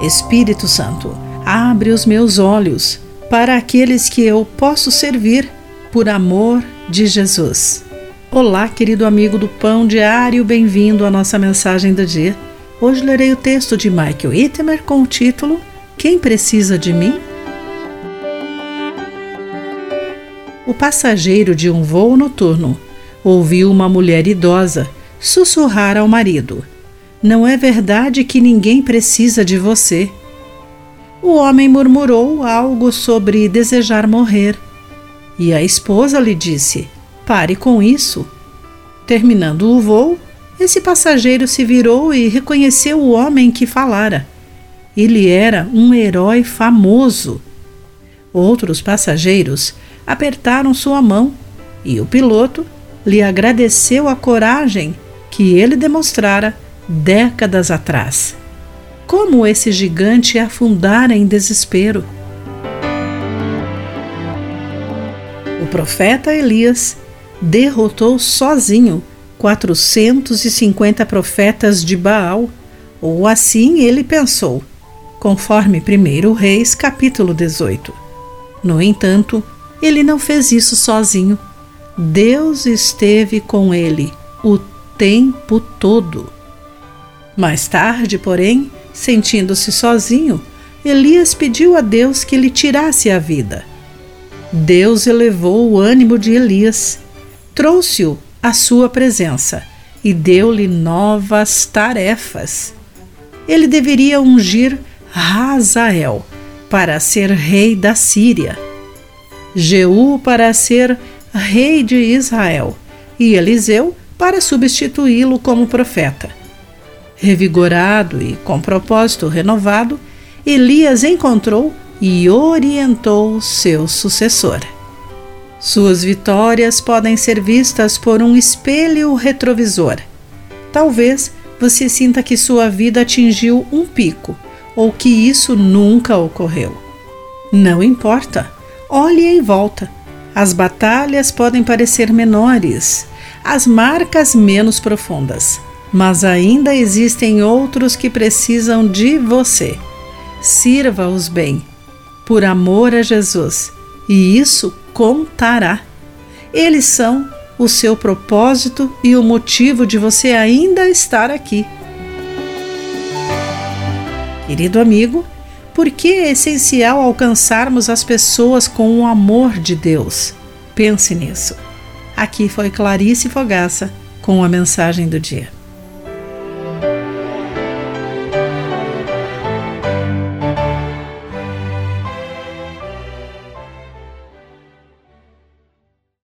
Espírito Santo, abre os meus olhos para aqueles que eu posso servir por amor de Jesus. Olá, querido amigo do Pão Diário, bem-vindo à nossa mensagem do dia. Hoje lerei o texto de Michael Ittemer com o título Quem precisa de mim? O passageiro de um voo noturno ouviu uma mulher idosa sussurrar ao marido: Não é verdade que ninguém precisa de você. O homem murmurou algo sobre desejar morrer. E a esposa lhe disse: Pare com isso. Terminando o voo, esse passageiro se virou e reconheceu o homem que falara. Ele era um herói famoso. Outros passageiros apertaram sua mão e o piloto lhe agradeceu a coragem que ele demonstrara décadas atrás. Como esse gigante afundara em desespero. O profeta Elias derrotou sozinho 450 profetas de Baal, ou assim ele pensou, conforme 1 Reis, capítulo 18. No entanto, ele não fez isso sozinho. Deus esteve com ele o tempo todo. Mais tarde, porém, sentindo-se sozinho, Elias pediu a Deus que lhe tirasse a vida. Deus elevou o ânimo de Elias, trouxe-o à sua presença e deu-lhe novas tarefas. Ele deveria ungir Razael para ser rei da Síria, Jeú para ser rei de Israel e Eliseu para substituí-lo como profeta. Revigorado e com propósito renovado, Elias encontrou e orientou seu sucessor. Suas vitórias podem ser vistas por um espelho retrovisor. Talvez você sinta que sua vida atingiu um pico ou que isso nunca ocorreu. Não importa, olhe em volta as batalhas podem parecer menores, as marcas menos profundas, mas ainda existem outros que precisam de você. Sirva-os bem, por amor a Jesus, e isso contará. Eles são o seu propósito e o motivo de você ainda estar aqui. Querido amigo, por que é essencial alcançarmos as pessoas com o amor de Deus? Pense nisso. Aqui foi Clarice Fogaça com a mensagem do dia.